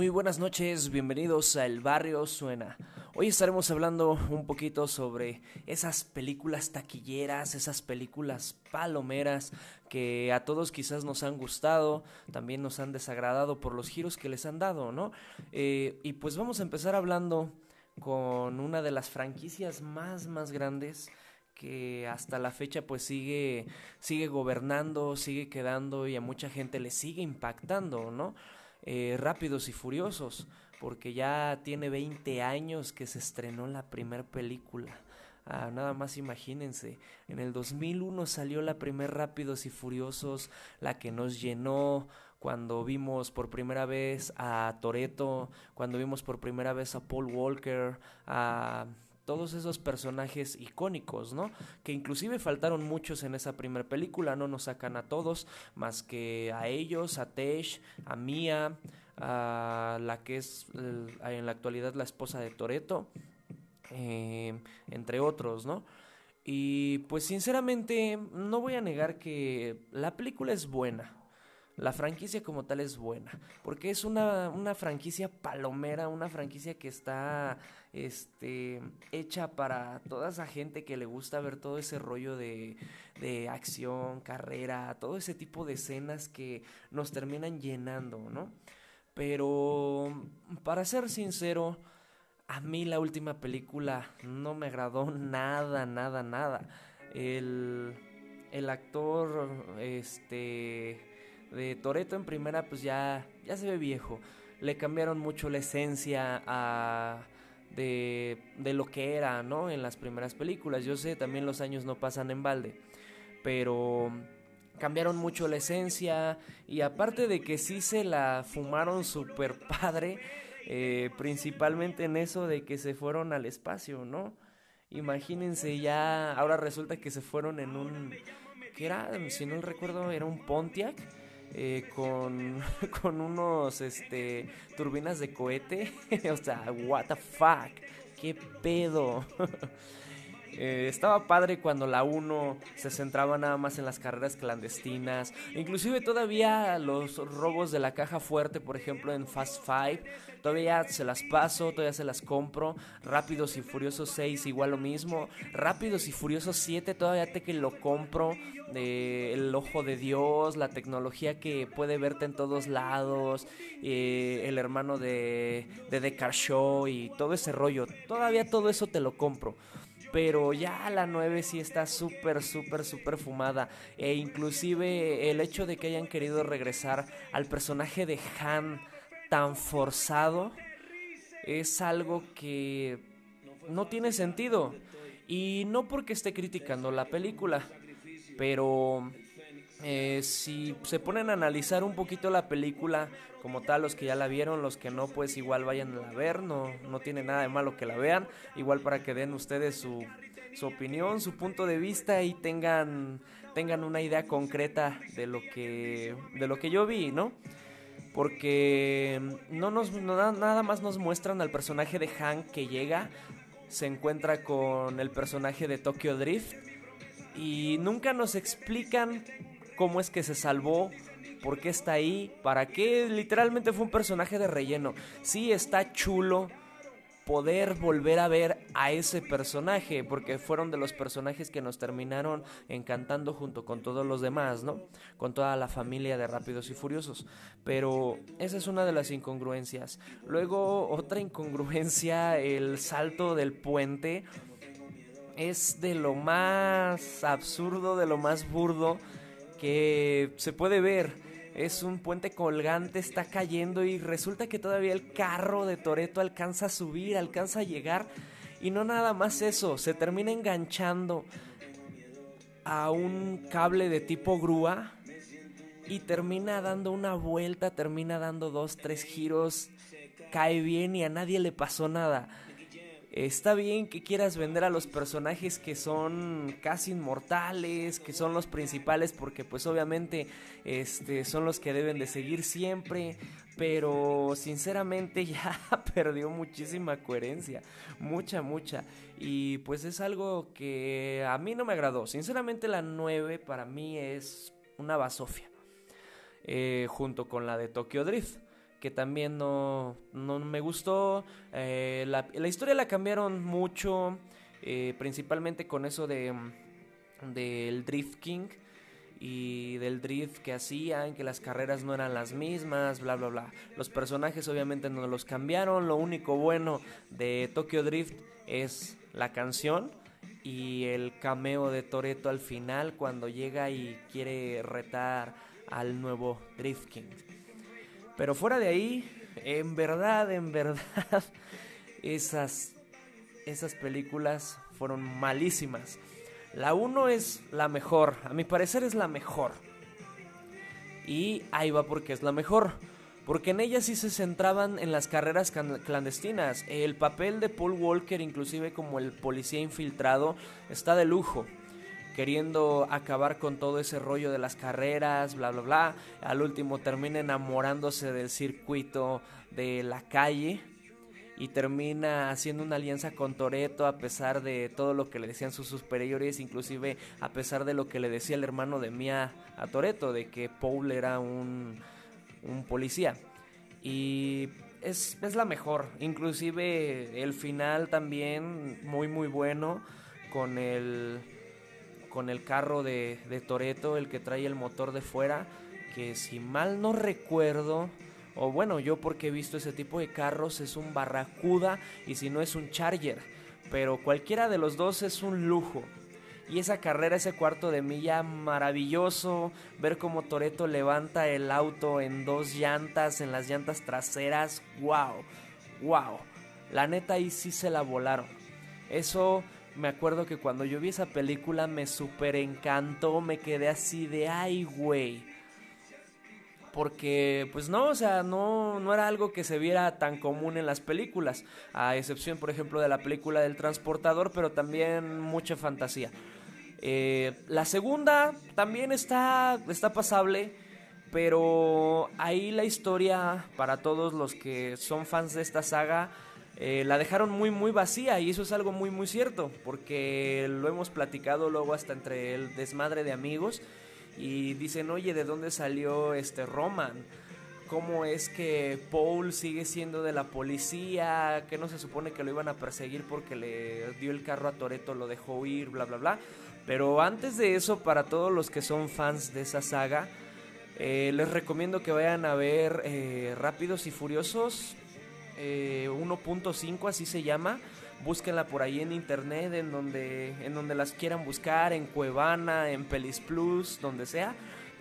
Muy buenas noches, bienvenidos a El Barrio Suena. Hoy estaremos hablando un poquito sobre esas películas taquilleras, esas películas palomeras que a todos quizás nos han gustado, también nos han desagradado por los giros que les han dado, ¿no? Eh, y pues vamos a empezar hablando con una de las franquicias más, más grandes que hasta la fecha pues sigue, sigue gobernando, sigue quedando y a mucha gente le sigue impactando, ¿no? Eh, Rápidos y Furiosos, porque ya tiene 20 años que se estrenó la primera película. Ah, nada más imagínense, en el 2001 salió la primer Rápidos y Furiosos, la que nos llenó cuando vimos por primera vez a Toreto, cuando vimos por primera vez a Paul Walker, a todos esos personajes icónicos, ¿no? Que inclusive faltaron muchos en esa primera película, no nos sacan a todos, más que a ellos, a Tesh, a Mia, a la que es en la actualidad la esposa de Toreto, eh, entre otros, ¿no? Y pues sinceramente no voy a negar que la película es buena, la franquicia como tal es buena, porque es una, una franquicia palomera, una franquicia que está este, hecha para toda esa gente que le gusta ver todo ese rollo de, de acción, carrera, todo ese tipo de escenas que nos terminan llenando, ¿no? Pero, para ser sincero, a mí la última película no me agradó nada, nada, nada. El, el actor, este de Toreto en primera pues ya, ya se ve viejo. Le cambiaron mucho la esencia a, de, de lo que era, ¿no? En las primeras películas. Yo sé, también los años no pasan en balde. Pero cambiaron mucho la esencia y aparte de que sí se la fumaron super padre, eh, principalmente en eso de que se fueron al espacio, ¿no? Imagínense ya, ahora resulta que se fueron en un, que era, si no recuerdo, era un Pontiac eh, con, con unos este, turbinas de cohete. o sea, what the fuck, qué pedo. Eh, estaba padre cuando la 1 se centraba nada más en las carreras clandestinas. Inclusive todavía los robos de la caja fuerte, por ejemplo en Fast Five, todavía se las paso, todavía se las compro. Rápidos y Furiosos 6 igual lo mismo. Rápidos y Furiosos 7 todavía te que lo compro. Eh, el ojo de Dios, la tecnología que puede verte en todos lados, eh, el hermano de, de Show y todo ese rollo. Todavía todo eso te lo compro pero ya la 9 sí está súper, súper, súper fumada. E inclusive el hecho de que hayan querido regresar al personaje de Han tan forzado es algo que no tiene sentido. Y no porque esté criticando la película, pero eh, si se ponen a analizar un poquito la película como tal, los que ya la vieron, los que no, pues igual vayan a ver, no, no tiene nada de malo que la vean, igual para que den ustedes su, su opinión, su punto de vista y tengan, tengan una idea concreta de lo que, de lo que yo vi, ¿no? Porque no nos, nada más nos muestran al personaje de Hank que llega, se encuentra con el personaje de Tokyo Drift y nunca nos explican cómo es que se salvó, por qué está ahí, para qué. Literalmente fue un personaje de relleno. Sí, está chulo poder volver a ver a ese personaje, porque fueron de los personajes que nos terminaron encantando junto con todos los demás, ¿no? Con toda la familia de Rápidos y Furiosos. Pero esa es una de las incongruencias. Luego, otra incongruencia, el salto del puente. Es de lo más absurdo, de lo más burdo que se puede ver. Es un puente colgante, está cayendo y resulta que todavía el carro de Toreto alcanza a subir, alcanza a llegar. Y no nada más eso, se termina enganchando a un cable de tipo grúa y termina dando una vuelta, termina dando dos, tres giros, cae bien y a nadie le pasó nada. Está bien que quieras vender a los personajes que son casi inmortales, que son los principales, porque pues obviamente este, son los que deben de seguir siempre, pero sinceramente ya perdió muchísima coherencia, mucha, mucha. Y pues es algo que a mí no me agradó. Sinceramente la 9 para mí es una basofia, eh, junto con la de Tokyo Drift que también no, no me gustó. Eh, la, la, historia la cambiaron mucho, eh, principalmente con eso de del Drift King y del drift que hacían, que las carreras no eran las mismas, bla, bla, bla. Los personajes obviamente no los cambiaron, lo único bueno de Tokyo Drift es la canción y el cameo de Toreto al final cuando llega y quiere retar al nuevo Drift King. Pero fuera de ahí, en verdad, en verdad, esas, esas películas fueron malísimas. La 1 es la mejor, a mi parecer es la mejor. Y ahí va porque es la mejor. Porque en ella sí se centraban en las carreras clandestinas. El papel de Paul Walker, inclusive como el policía infiltrado, está de lujo. Queriendo acabar con todo ese rollo de las carreras, bla, bla, bla. Al último termina enamorándose del circuito de la calle y termina haciendo una alianza con Toreto a pesar de todo lo que le decían sus superiores, inclusive a pesar de lo que le decía el hermano de Mia a Toreto, de que Paul era un, un policía. Y es, es, la mejor, inclusive el final también muy muy bueno con el con el carro de, de Toreto, el que trae el motor de fuera, que si mal no recuerdo, o bueno, yo porque he visto ese tipo de carros es un Barracuda y si no es un Charger, pero cualquiera de los dos es un lujo. Y esa carrera, ese cuarto de milla, maravilloso. Ver cómo Toreto levanta el auto en dos llantas, en las llantas traseras. ¡Wow! ¡Wow! La neta ahí sí se la volaron. Eso me acuerdo que cuando yo vi esa película me super encantó. Me quedé así de ¡ay, güey! porque pues no, o sea, no, no era algo que se viera tan común en las películas, a excepción por ejemplo de la película del transportador, pero también mucha fantasía. Eh, la segunda también está, está pasable, pero ahí la historia, para todos los que son fans de esta saga, eh, la dejaron muy muy vacía y eso es algo muy muy cierto, porque lo hemos platicado luego hasta entre el desmadre de amigos y dicen, oye, ¿de dónde salió este Roman? ¿Cómo es que Paul sigue siendo de la policía? Que no se supone que lo iban a perseguir porque le dio el carro a Toreto, lo dejó huir, bla, bla, bla. Pero antes de eso, para todos los que son fans de esa saga, eh, les recomiendo que vayan a ver eh, Rápidos y Furiosos 1.5, eh, así se llama búsquenla por ahí en internet, en donde, en donde las quieran buscar, en Cuevana, en Pelis Plus, donde sea,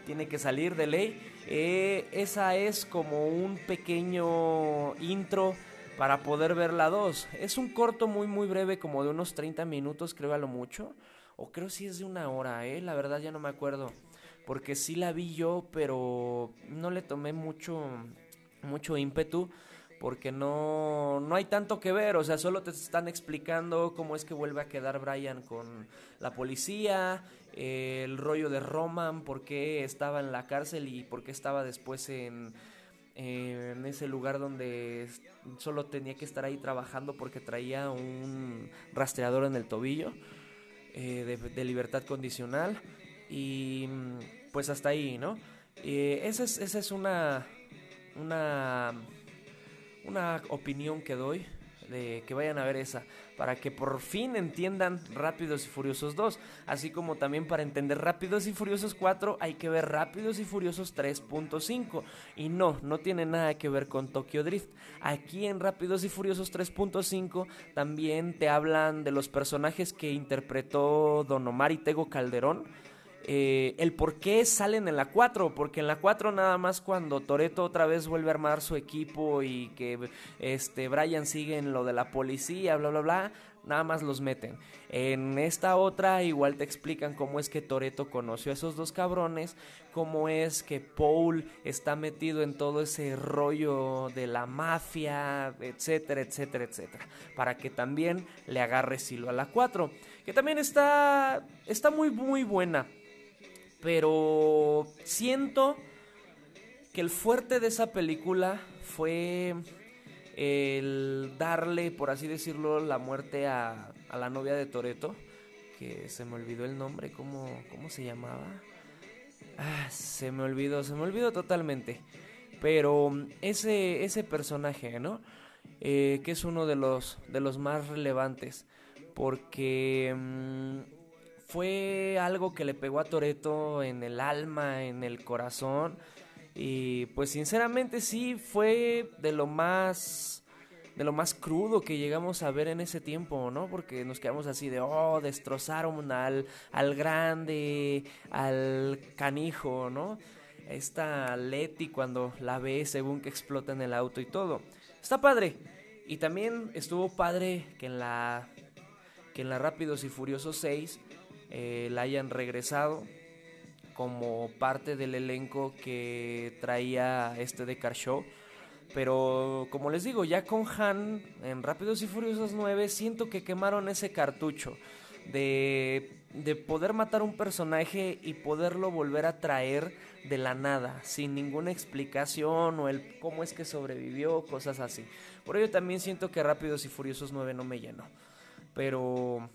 tiene que salir de ley. Eh, esa es como un pequeño intro para poder ver la 2. Es un corto muy muy breve, como de unos 30 minutos, creo a lo mucho. O creo si es de una hora, eh, la verdad ya no me acuerdo. Porque sí la vi yo, pero no le tomé mucho, mucho ímpetu porque no, no hay tanto que ver, o sea, solo te están explicando cómo es que vuelve a quedar Brian con la policía, el rollo de Roman, por qué estaba en la cárcel y por qué estaba después en, en ese lugar donde solo tenía que estar ahí trabajando porque traía un rastreador en el tobillo eh, de, libertad condicional y pues hasta ahí, ¿no? Eh, esa es, esa es una... una una opinión que doy de que vayan a ver esa, para que por fin entiendan Rápidos y Furiosos 2, así como también para entender Rápidos y Furiosos 4 hay que ver Rápidos y Furiosos 3.5 y no, no tiene nada que ver con Tokyo Drift. Aquí en Rápidos y Furiosos 3.5 también te hablan de los personajes que interpretó Don Omar y Tego Calderón eh, el por qué salen en la 4, porque en la 4 nada más cuando Toreto otra vez vuelve a armar su equipo y que este Brian sigue en lo de la policía, bla bla bla, nada más los meten. En esta otra igual te explican cómo es que Toreto conoció a esos dos cabrones, cómo es que Paul está metido en todo ese rollo de la mafia, etcétera, etcétera, etcétera, para que también le agarre silo a la 4, que también está está muy muy buena pero siento que el fuerte de esa película fue el darle, por así decirlo, la muerte a, la novia de Toreto, que se me olvidó el nombre, ¿cómo, cómo se llamaba? Ah, se me olvidó, se me olvidó totalmente. Pero ese, ese personaje, ¿no? Eh, que es uno de los, de los más relevantes, porque mm, fue algo que le pegó a Toreto en el alma, en el corazón, y pues sinceramente sí fue de lo más de lo más crudo que llegamos a ver en ese tiempo, ¿no? Porque nos quedamos así de, oh, destrozaron al, al grande, al canijo, ¿no? Esta Leti cuando la ve según que explota en el auto y todo. Está padre. Y también estuvo padre que en la que en la Rápidos y Furiosos 6 eh, la hayan regresado como parte del elenco que traía este de Show. Pero como les digo, ya con Han en Rápidos y Furiosos 9 siento que quemaron ese cartucho de, de poder matar un personaje y poderlo volver a traer de la nada, sin ninguna explicación o el cómo es que sobrevivió, cosas así. Por ello también siento que Rápidos y Furiosos 9 no me llenó. Pero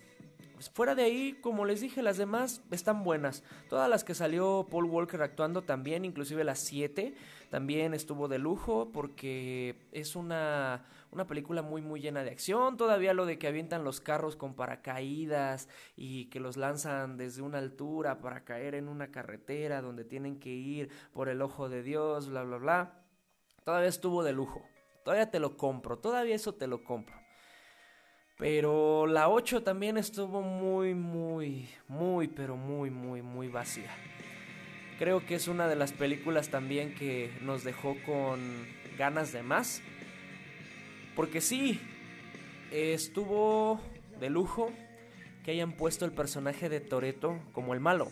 fuera de ahí, como les dije, las demás están buenas. Todas las que salió Paul Walker actuando también, inclusive las 7, también estuvo de lujo porque es una, una película muy muy llena de acción. Todavía lo de que avientan los carros con paracaídas y que los lanzan desde una altura para caer en una carretera donde tienen que ir por el ojo de Dios, bla bla bla. Todavía estuvo de lujo. Todavía te lo compro, todavía eso te lo compro. Pero la 8 también estuvo muy, muy, muy, pero muy, muy, muy vacía. Creo que es una de las películas también que nos dejó con ganas de más. Porque sí, estuvo de lujo que hayan puesto el personaje de Toreto como el malo.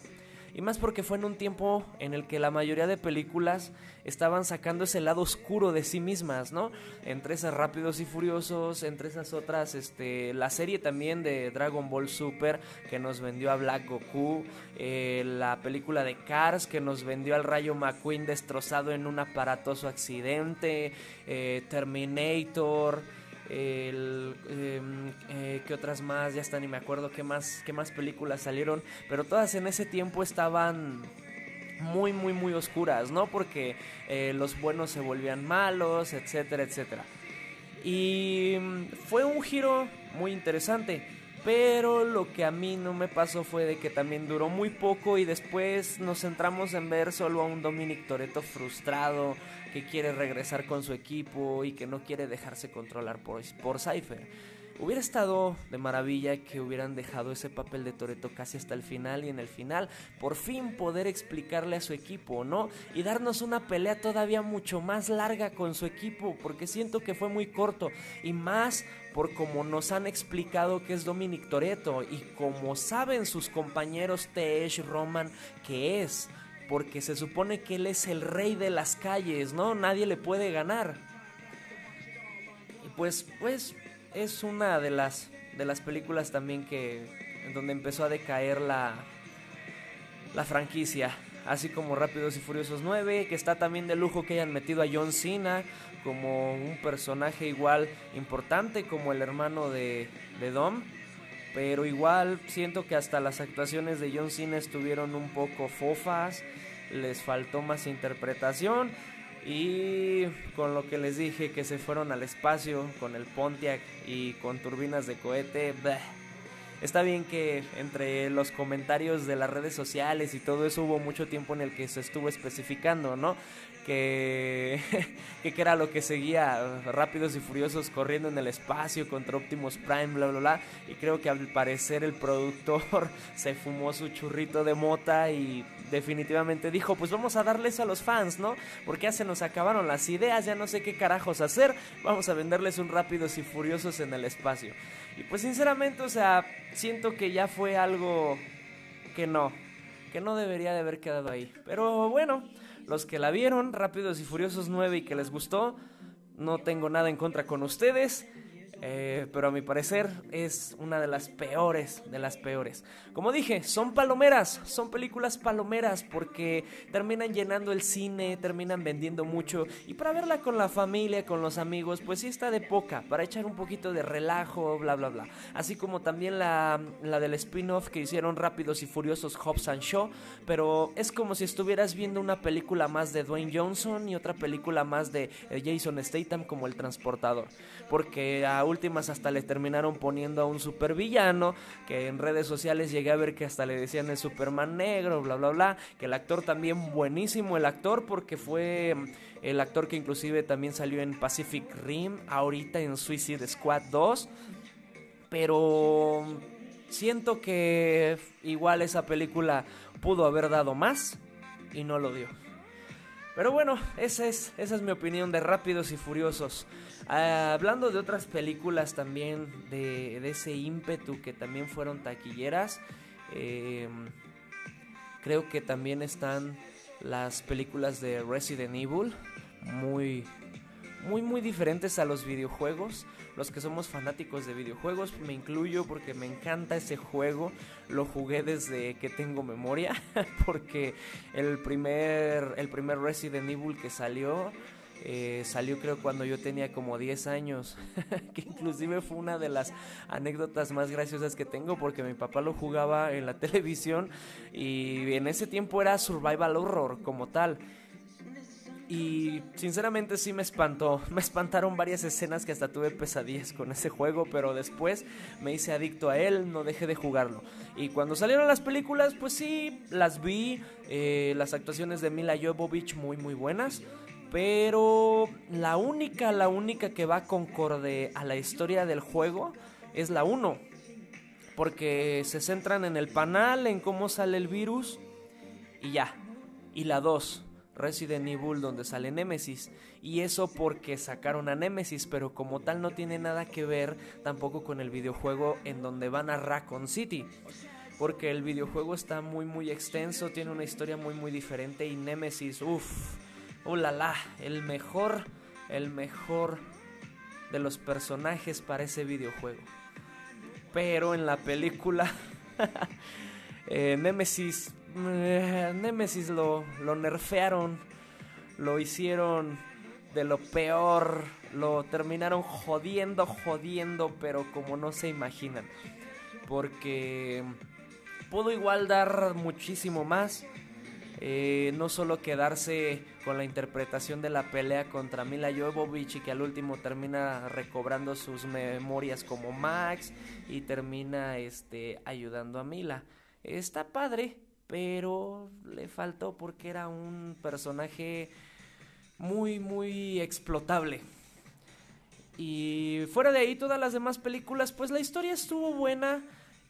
Y más porque fue en un tiempo en el que la mayoría de películas estaban sacando ese lado oscuro de sí mismas, ¿no? Entre esas Rápidos y Furiosos, entre esas otras, este, la serie también de Dragon Ball Super que nos vendió a Black Goku, eh, la película de Cars que nos vendió al Rayo McQueen destrozado en un aparatoso accidente, eh, Terminator el em, eh, qué otras más ya están y me acuerdo qué más qué más películas salieron pero todas en ese tiempo estaban muy muy muy oscuras no porque eh, los buenos se volvían malos etcétera etcétera. Y mm, fue un giro muy interesante pero lo que a mí no me pasó fue de que también duró muy poco y después nos centramos en ver solo a un Dominic Toreto frustrado que quiere regresar con su equipo y que no quiere dejarse controlar por, por Cypher. Hubiera estado de maravilla que hubieran dejado ese papel de Toreto casi hasta el final y en el final por fin poder explicarle a su equipo, ¿no? Y darnos una pelea todavía mucho más larga con su equipo, porque siento que fue muy corto y más por como nos han explicado que es Dominic Toreto y como saben sus compañeros Tesh Roman que es, porque se supone que él es el rey de las calles, ¿no? Nadie le puede ganar. Y pues, pues es una de las de las películas también que en donde empezó a decaer la la franquicia, así como Rápidos y Furiosos 9, que está también de lujo que hayan metido a John Cena como un personaje igual importante como el hermano de, de Dom. Pero igual siento que hasta las actuaciones de John Cena estuvieron un poco fofas, les faltó más interpretación y con lo que les dije que se fueron al espacio con el Pontiac y con turbinas de cohete, Está bien que entre los comentarios de las redes sociales y todo eso hubo mucho tiempo en el que se estuvo especificando, ¿no? Que, era lo que seguía Rápidos y Furiosos corriendo en el espacio contra Optimus Prime, bla, bla, bla. Y creo que al parecer el productor se fumó su churrito de mota y definitivamente dijo, pues vamos a darles a los fans, ¿no? Porque ya se nos acabaron las ideas, ya no sé qué carajos hacer, vamos a venderles un Rápidos y Furiosos en el espacio. Y pues sinceramente, o sea, siento que ya fue algo que no, que no debería de haber quedado ahí. Pero bueno, los que la vieron, Rápidos y Furiosos 9 y que les gustó, no tengo nada en contra con ustedes. Eh, pero a mi parecer es una de las peores, de las peores. Como dije, son palomeras, son películas palomeras porque terminan llenando el cine, terminan vendiendo mucho y para verla con la familia, con los amigos, pues sí está de poca, para echar un poquito de relajo, bla, bla, bla. Así como también la, la del spin-off que hicieron Rápidos y Furiosos Hobbs and Shaw, pero es como si estuvieras viendo una película más de Dwayne Johnson y otra película más de eh, Jason Statham como el transportador, porque a últimas hasta le terminaron poniendo a un supervillano, que en redes sociales llegué a ver que hasta le decían el Superman negro, bla, bla, bla, que el actor también buenísimo, el actor, porque fue mm, el actor que inclusive también salió en Pacific Rim, ahorita en Suicide Squad 2, pero siento que igual esa película pudo haber dado más y no lo dio. Pero bueno, esa es, esa es mi opinión de Rápidos y Furiosos. Ah, hablando de otras películas también, de, de, ese ímpetu que también fueron taquilleras, eh, creo que también están las películas de Resident Evil, muy, muy, muy diferentes a los videojuegos. Los que somos fanáticos de videojuegos, me incluyo porque me encanta ese juego. Lo jugué desde que tengo memoria, porque el primer, el primer Resident Evil que salió eh, salió creo cuando yo tenía como 10 años, que inclusive fue una de las anécdotas más graciosas que tengo porque mi papá lo jugaba en la televisión y en ese tiempo era survival horror como tal. Y sinceramente sí me espantó, me espantaron varias escenas que hasta tuve pesadillas con ese juego, pero después me hice adicto a él, no dejé de jugarlo. Y cuando salieron las películas, pues sí, las vi, eh, las actuaciones de Mila Jovovich muy muy buenas. Pero la única, la única que va concorde a la historia del juego es la 1. Porque se centran en el panal, en cómo sale el virus y ya. Y la 2, Resident Evil, donde sale Nemesis. Y eso porque sacaron a Nemesis, pero como tal no tiene nada que ver tampoco con el videojuego en donde van a Raccoon City. Porque el videojuego está muy muy extenso, tiene una historia muy muy diferente y Nemesis, uff ¡Uh, la, El mejor, el mejor de los personajes para ese videojuego. Pero en la película, eh, Nemesis, eh, Nemesis lo, lo nerfearon, lo hicieron de lo peor, lo terminaron jodiendo, jodiendo, pero como no se imaginan. Porque pudo igual dar muchísimo más eh, no solo quedarse con la interpretación de la pelea contra Mila Jovovich y que al último termina recobrando sus memorias como Max y termina este ayudando a Mila. Está padre, pero le faltó porque era un personaje muy muy explotable. Y fuera de ahí todas las demás películas, pues la historia estuvo buena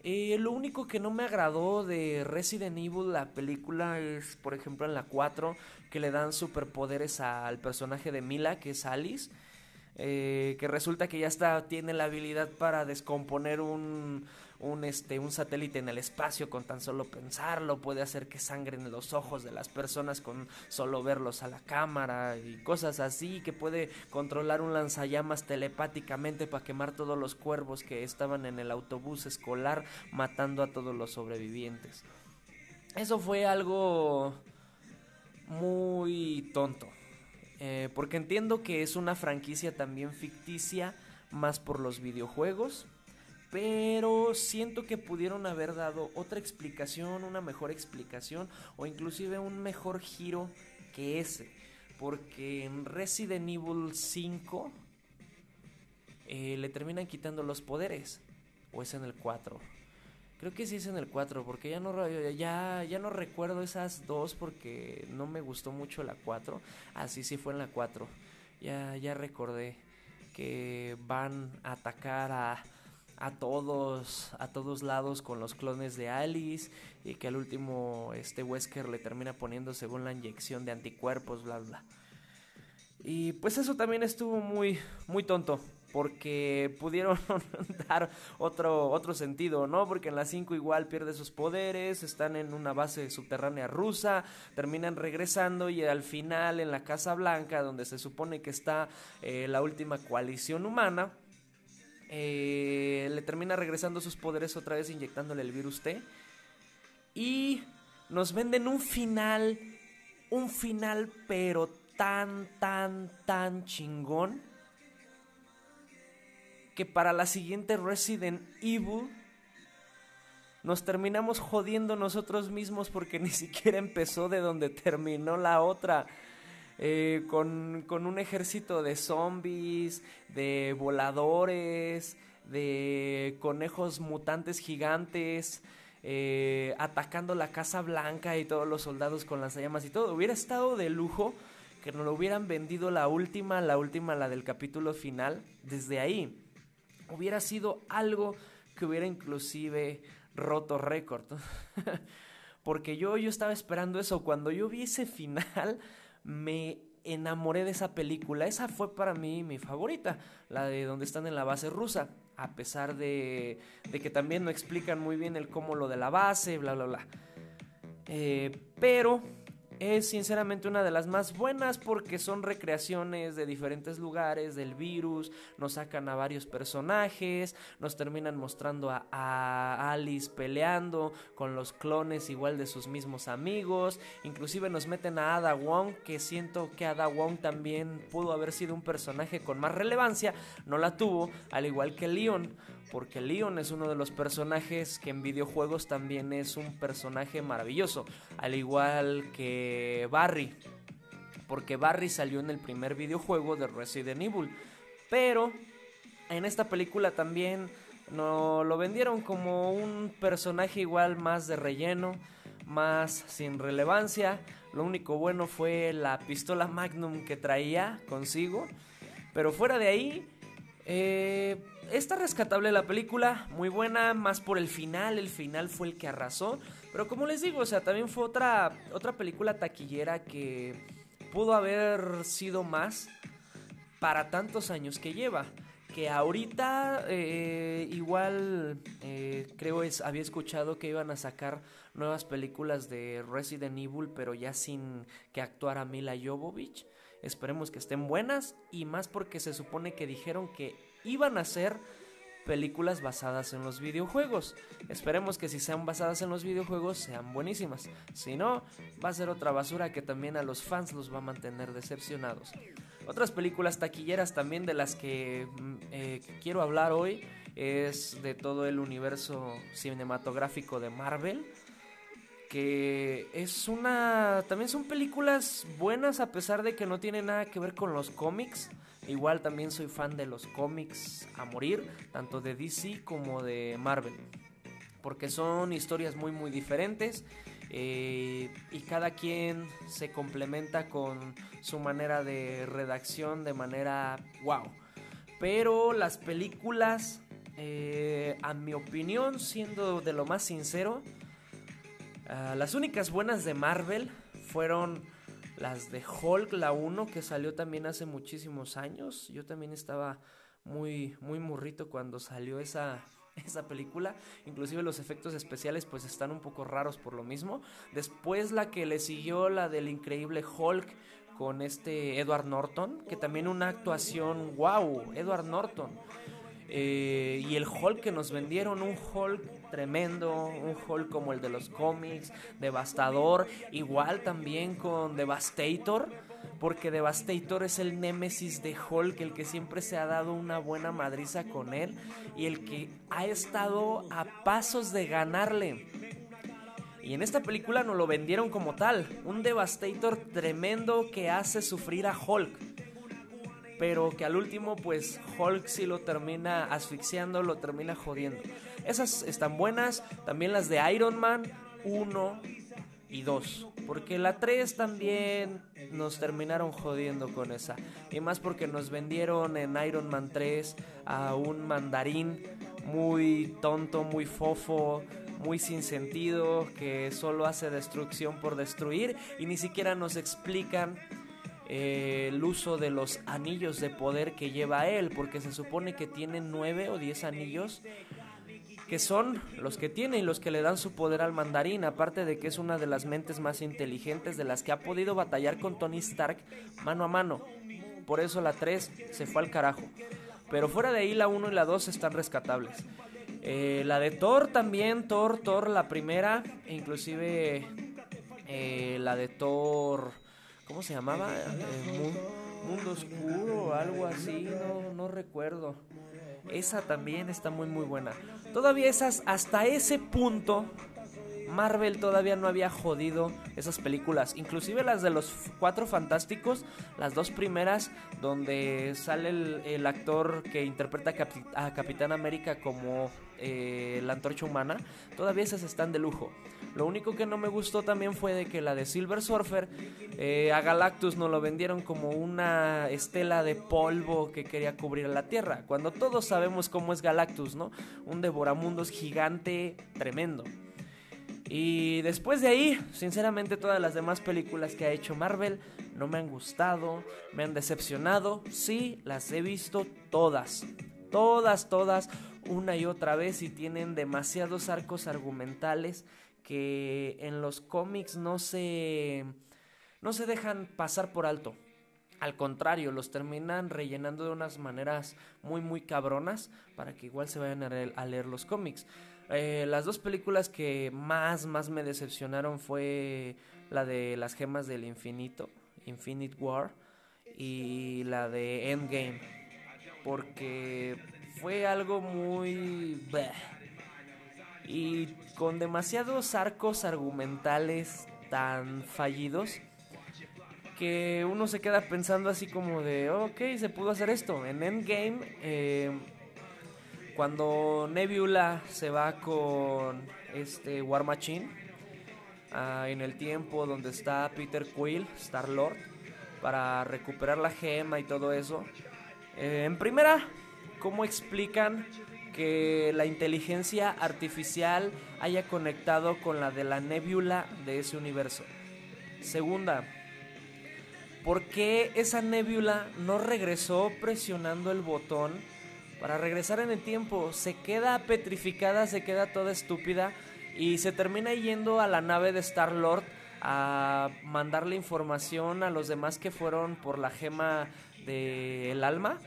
eh, lo único que no me agradó de Resident Evil, la película, es por ejemplo en la 4, que le dan superpoderes al personaje de Mila, que es Alice. Eh, que resulta que ya está, tiene la habilidad para descomponer un, un, este, un satélite en el espacio con tan solo pensarlo, puede hacer que sangren los ojos de las personas con solo verlos a la cámara y cosas así, que puede controlar un lanzallamas telepáticamente para quemar todos los cuervos que estaban en el autobús escolar matando a todos los sobrevivientes. Eso fue algo muy tonto. Eh, porque entiendo que es una franquicia también ficticia, más por los videojuegos pero siento que pudieron haber dado otra explicación, una mejor explicación o inclusive un mejor giro que ese. Porque en Resident Evil 5 eh, le terminan quitando los poderes. ¿O es en el 4? Creo que sí es en el 4, porque ya no, recuerdo esas dos porque no me gustó mucho la 4. Así ah, sí fue en la 4. Ya, ya recordé que van a atacar a a todos, a todos lados con los clones de Alice y que al último este Wesker le termina poniendo según la inyección de anticuerpos, bla bla. Y pues eso también estuvo muy muy tonto porque pudieron dar otro otro sentido, ¿no? Porque en la 5 igual pierde sus poderes, están en una base subterránea rusa, terminan regresando y al final en la Casa Blanca donde se supone que está eh, la última coalición humana eh, le termina regresando sus poderes otra vez inyectándole el virus T. Y nos venden un final, un final pero tan, tan, tan chingón que para la siguiente Resident Evil nos terminamos jodiendo nosotros mismos porque ni siquiera empezó de donde terminó la otra. Eh, con, con un ejército de zombies, de voladores, de conejos mutantes gigantes, eh, atacando la Casa Blanca y todos los soldados con las llamas y todo. Hubiera estado de lujo que nos lo hubieran vendido la última, la última, la del capítulo final, desde ahí. Hubiera sido algo que hubiera inclusive roto récord. Porque yo, yo estaba esperando eso. Cuando yo vi ese final, me enamoré de esa película. Esa fue para mí mi favorita, la de donde están en la base rusa. A pesar de, de que también no explican muy bien el cómo lo de la base, bla, bla, bla. Eh, pero es sinceramente una de las más buenas porque son recreaciones de diferentes lugares del virus, nos sacan a varios personajes, nos terminan mostrando a, Alice peleando con los clones igual de sus mismos amigos, inclusive nos meten a Ada Wong que siento que Ada Wong también pudo haber sido un personaje con más relevancia, no la tuvo, al igual que Leon porque Leon es uno de los personajes que en videojuegos también es un personaje maravilloso, al igual que Barry, porque Barry salió en el primer videojuego de Resident Evil, pero en esta película también no lo vendieron como un personaje igual más de relleno, más sin relevancia. Lo único bueno fue la pistola Magnum que traía consigo. Pero fuera de ahí, eh, está rescatable la película, muy buena, más por el final, el final fue el que arrasó. Pero como les digo, o sea, también fue otra, otra película taquillera que pudo haber sido más para tantos años que lleva. Que ahorita eh, igual eh, creo es, había escuchado que iban a sacar nuevas películas de Resident Evil, pero ya sin que actuara Mila Jovovich. Esperemos que estén buenas y más porque se supone que dijeron que iban a ser películas basadas en los videojuegos. Esperemos que si sean basadas en los videojuegos sean buenísimas. Si no, va a ser otra basura que también a los fans los va a mantener decepcionados. Otras películas taquilleras también de las que mm, eh, quiero hablar hoy es de todo el universo cinematográfico de Marvel que es una... También son películas buenas a pesar de que no tienen nada que ver con los cómics. Igual también soy fan de los cómics a morir, tanto de DC como de Marvel. Porque son historias muy muy diferentes eh, y cada quien se complementa con su manera de redacción de manera wow. Pero las películas, eh, a mi opinión, siendo de lo más sincero, Ah, las únicas buenas de Marvel fueron las de Hulk, la 1, que salió también hace muchísimos años. Yo también estaba muy, muy murrito cuando salió esa, esa película. Inclusive los efectos especiales pues están un poco raros por lo mismo. Después la que le siguió, la del increíble Hulk con este Edward Norton, que también una actuación, wow, Edward Norton. Eh, y el Hulk que nos vendieron, un Hulk tremendo, un Hulk como el de los cómics, devastador, igual también con Devastator, porque Devastator es el némesis de Hulk, el que siempre se ha dado una buena madriza con él y el que ha estado a pasos de ganarle. Y en esta película nos lo vendieron como tal, un Devastator tremendo que hace sufrir a Hulk pero que al último pues Hulk sí lo termina asfixiando, lo termina jodiendo. Esas están buenas, también las de Iron Man 1 y 2, porque la 3 también nos terminaron jodiendo con esa. Y más porque nos vendieron en Iron Man 3 a un mandarín muy tonto, muy fofo, muy sin sentido, que solo hace destrucción por destruir y ni siquiera nos explican eh, el uso de los anillos de poder que lleva él, porque se supone que tiene nueve o diez anillos que son los que tiene y los que le dan su poder al mandarín, aparte de que es una de las mentes más inteligentes de las que ha podido batallar con Tony Stark mano a mano. Por eso la 3 se fue al carajo. Pero fuera de ahí la 1 y la 2 están rescatables. Eh, la de Thor también, Thor, Thor la primera, e inclusive eh, la de Thor, ¿cómo se llamaba? Eh, Mundo Oscuro o algo así, no, no recuerdo. Esa también está muy muy buena. Todavía esas, hasta ese punto, Marvel todavía no había jodido esas películas. Inclusive las de los Cuatro Fantásticos, las dos primeras, donde sale el, actor que interpreta a Capitán América como eh, la antorcha humana, todavía esas están de lujo. Lo único que no me gustó también fue de que la de Silver Surfer eh, a Galactus nos lo vendieron como una estela de polvo que quería cubrir la Tierra, cuando todos sabemos cómo es Galactus, ¿no? Un devoramundos gigante tremendo. Y después de ahí, sinceramente todas las demás películas que ha hecho Marvel no me han gustado, me han decepcionado. Sí, las he visto todas. Todas, todas, una y otra vez y tienen demasiados arcos argumentales que en los cómics no se no se dejan pasar por alto. Al contrario, los terminan rellenando de unas maneras muy muy cabronas para que igual se vayan a leer los cómics. Eh, las dos películas que más, más me decepcionaron fue la de las gemas del infinito, Infinite War, y la de Endgame, porque fue algo muy... Y con demasiados arcos argumentales tan fallidos que uno se queda pensando así como de, ok, se pudo hacer esto. En Endgame eh, cuando Nebula se va con este War Machine ah, en el tiempo donde está Peter Quill, Star Lord, para recuperar la gema y todo eso. Eh, en primera, ¿cómo explican que la inteligencia artificial haya conectado con la de la Nebula de ese universo? Segunda, ¿por qué esa Nebula no regresó presionando el botón? para regresar en el tiempo. Se queda petrificada, se queda toda estúpida y se termina yendo a la nave de Star Lord a mandarle información a los demás que fueron por la gema del alma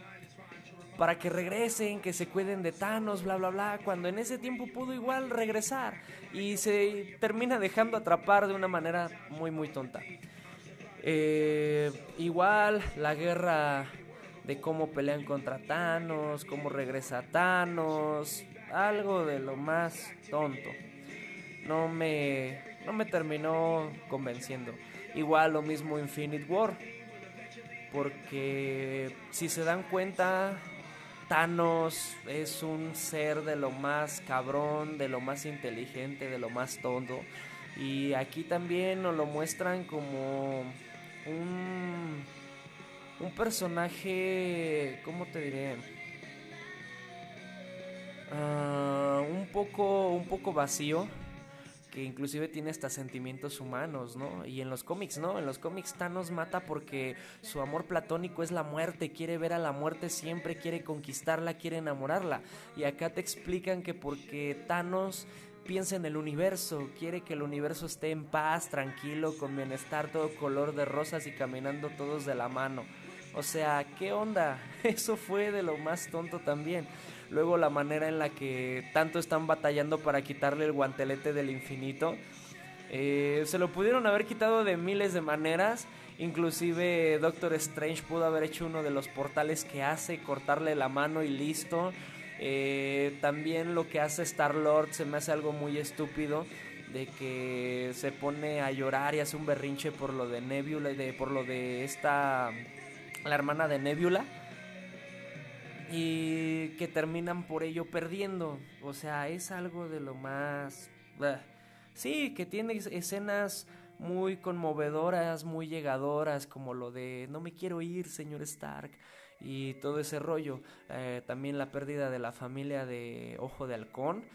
para que regresen, que se cuiden de Thanos, bla, bla, bla, cuando en ese tiempo pudo igual regresar y se termina dejando atrapar de una manera muy, muy tonta. Eh, igual la guerra de cómo pelean contra Thanos, cómo regresa Thanos, algo de lo más tonto. No me, no me terminó convenciendo. Igual lo mismo Infinite War, porque si se dan cuenta, Thanos es un ser de lo más cabrón, de lo más inteligente, de lo más tonto. Y aquí también nos lo muestran como un un personaje, ¿cómo te diré? Ah, un poco un poco vacío que inclusive tiene hasta sentimientos humanos, ¿no? Y en los cómics, ¿no? En los cómics Thanos mata porque su amor platónico es la muerte, quiere ver a la muerte siempre, quiere conquistarla, quiere enamorarla. Y acá te explican que porque Thanos piensa en el universo, quiere que el universo esté en paz, tranquilo, con bienestar, todo color de rosas y caminando todos de la mano. O sea, ¿qué onda? Eso fue de lo más tonto también. Luego la manera en la que tanto están batallando para quitarle el guantelete del infinito. Eh, se lo pudieron haber quitado de miles de maneras. Inclusive Doctor Strange pudo haber hecho uno de los portales que hace, cortarle la mano y listo. Eh, también lo que hace Star Lord se me hace algo muy estúpido de que se pone a llorar y hace un berrinche por lo de Nebula de, por lo de esta la hermana de Nebula, y que terminan por ello perdiendo. O sea, es algo de lo más... Sí, que tiene escenas muy conmovedoras, muy llegadoras, como lo de no me quiero ir, señor Stark, y todo ese rollo. Eh, también la pérdida de la familia de Ojo de Halcón,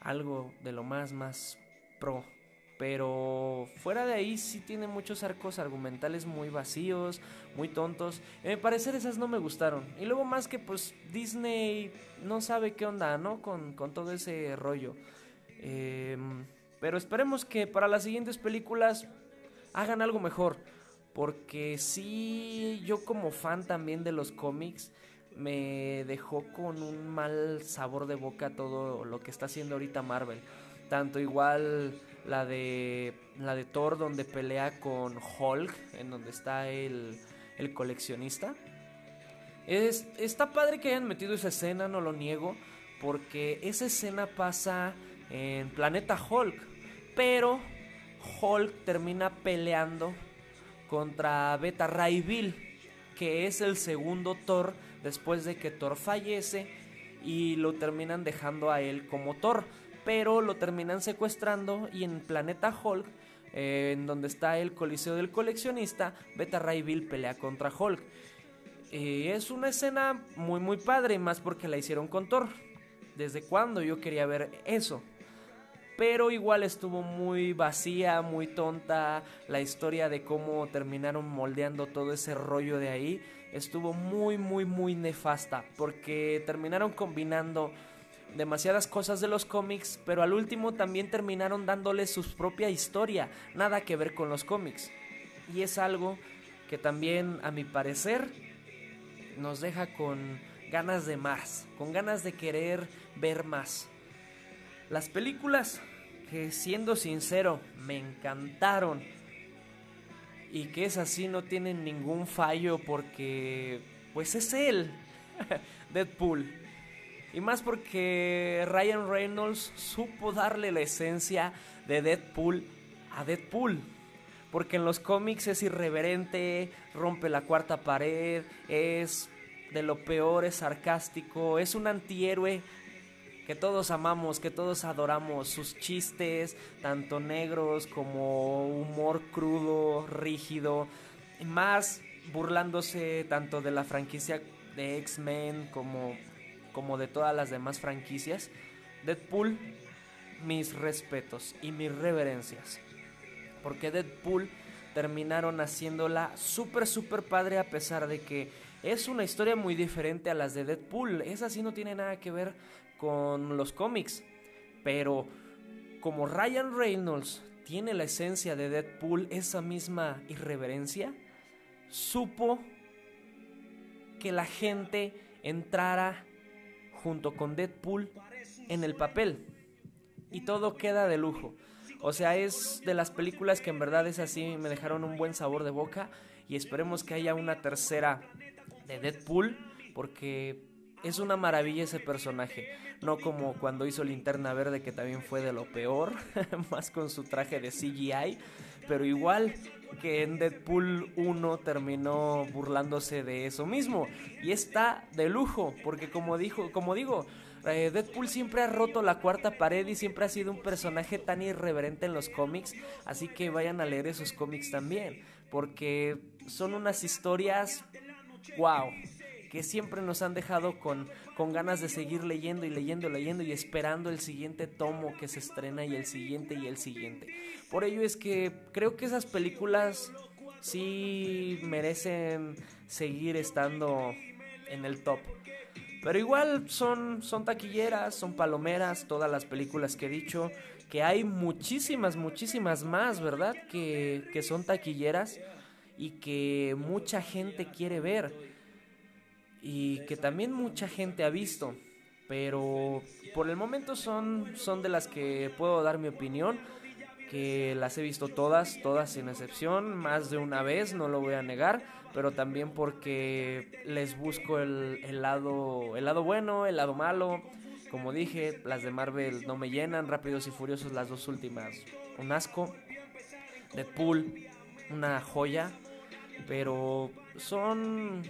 algo de lo más, más pro. Pero fuera de ahí sí tiene muchos arcos argumentales muy vacíos, muy tontos. En mi parecer esas no me gustaron. Y luego más que pues Disney no sabe qué onda, ¿no? Con, todo ese rollo. Em, pero esperemos que para las siguientes películas hagan algo mejor. Porque sí, yo como fan también de los cómics, me dejó con un mal sabor de boca todo lo que está haciendo ahorita Marvel. Tanto igual la de la de Thor donde pelea con Hulk, en donde está el, el coleccionista. Es, está padre que hayan metido esa escena, no lo niego, porque esa escena pasa en Planeta Hulk, pero Hulk termina peleando contra Beta Ray Bill, que es el segundo Thor después de que Thor fallece y lo terminan dejando a él como Thor, pero lo terminan secuestrando y en Planeta Hulk, eh, en donde está el Coliseo del Coleccionista, Beta Ray Bill pelea contra Hulk. Eh, es una escena muy muy padre, más porque la hicieron con Thor. ¿Desde cuándo yo quería ver eso? pero igual estuvo muy vacía, muy tonta. La historia de cómo terminaron moldeando todo ese rollo de ahí estuvo muy, muy, muy nefasta, porque terminaron combinando demasiadas cosas de los cómics, pero al último también terminaron dándole su propia historia, nada que ver con los cómics. Y es algo que también, a mi parecer, nos deja con ganas de más, con ganas de querer ver más. Las películas que siendo sincero me encantaron y que es así no tienen ningún fallo porque pues es él, Deadpool. Y más porque Ryan Reynolds supo darle la esencia de Deadpool a Deadpool. Porque en los cómics es irreverente, rompe la cuarta pared, es de lo peor, es sarcástico, es un antihéroe que todos amamos, que todos adoramos, sus chistes, tanto negros como humor crudo, rígido, más burlándose tanto de la franquicia de X-Men como, como de todas las demás franquicias. Deadpool, mis respetos y mis reverencias. Porque Deadpool terminaron haciéndola súper, súper padre a pesar de que es una historia muy diferente a las de Deadpool. Esa sí no tiene nada que ver con los cómics. Pero como Ryan Reynolds tiene la esencia de Deadpool, esa misma irreverencia, supo que la gente entrara junto con Deadpool en el papel. Y todo queda de lujo. O sea, es de las películas que en verdad es así, me dejaron un buen sabor de boca. Y esperemos que haya una tercera de Deadpool, porque es una maravilla ese personaje. No como cuando hizo Linterna Verde, que también fue de lo peor, más con su traje de CGI. Pero igual que en Deadpool 1 terminó burlándose de eso mismo. Y está de lujo, porque como, dijo, como digo, eh, Deadpool siempre ha roto la cuarta pared y siempre ha sido un personaje tan irreverente en los cómics. Así que vayan a leer esos cómics también, porque son unas historias wow que siempre nos han dejado con, con ganas de seguir leyendo y leyendo, leyendo y esperando el siguiente tomo que se estrena y el siguiente y el siguiente. Por ello es que creo que esas películas sí merecen seguir estando en el top. Pero igual son, son taquilleras, son palomeras, todas las películas que he dicho, que hay muchísimas, muchísimas más, ¿verdad? Que, que son taquilleras y que mucha gente quiere ver y que también mucha gente ha visto, pero por el momento son, son de las que puedo dar mi opinión, que las he visto todas, todas sin excepción, más de una vez, no lo voy a negar, pero también porque les busco el, lado, el lado bueno, el lado malo. Como dije, las de Marvel no me llenan, Rápidos y Furiosos las dos últimas, un asco. Deadpool, una joya, pero son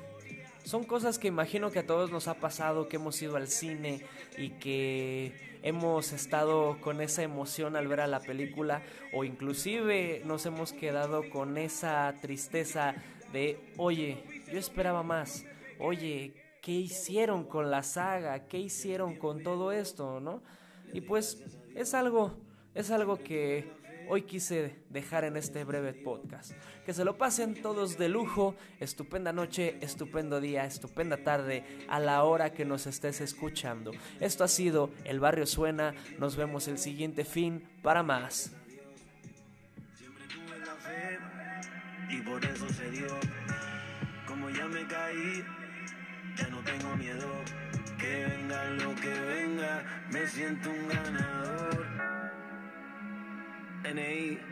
son cosas que imagino que a todos nos ha pasado, que hemos ido al cine y que hemos estado con esa emoción al ver a la película o inclusive nos hemos quedado con esa tristeza de, oye, yo esperaba más, oye, ¿qué hicieron con la saga? ¿Qué hicieron con todo esto? ¿No? Y pues es algo, es algo que hoy quise dejar en este breve podcast. Que se lo pasen todos de lujo, estupenda noche, estupendo día, estupenda tarde, a la hora que nos estés escuchando. Esto ha sido El Barrio Suena, nos vemos el siguiente fin para más. y por eso se dio, como ya me caí, ya no tengo miedo. Que venga lo que venga, me siento un ganador. NI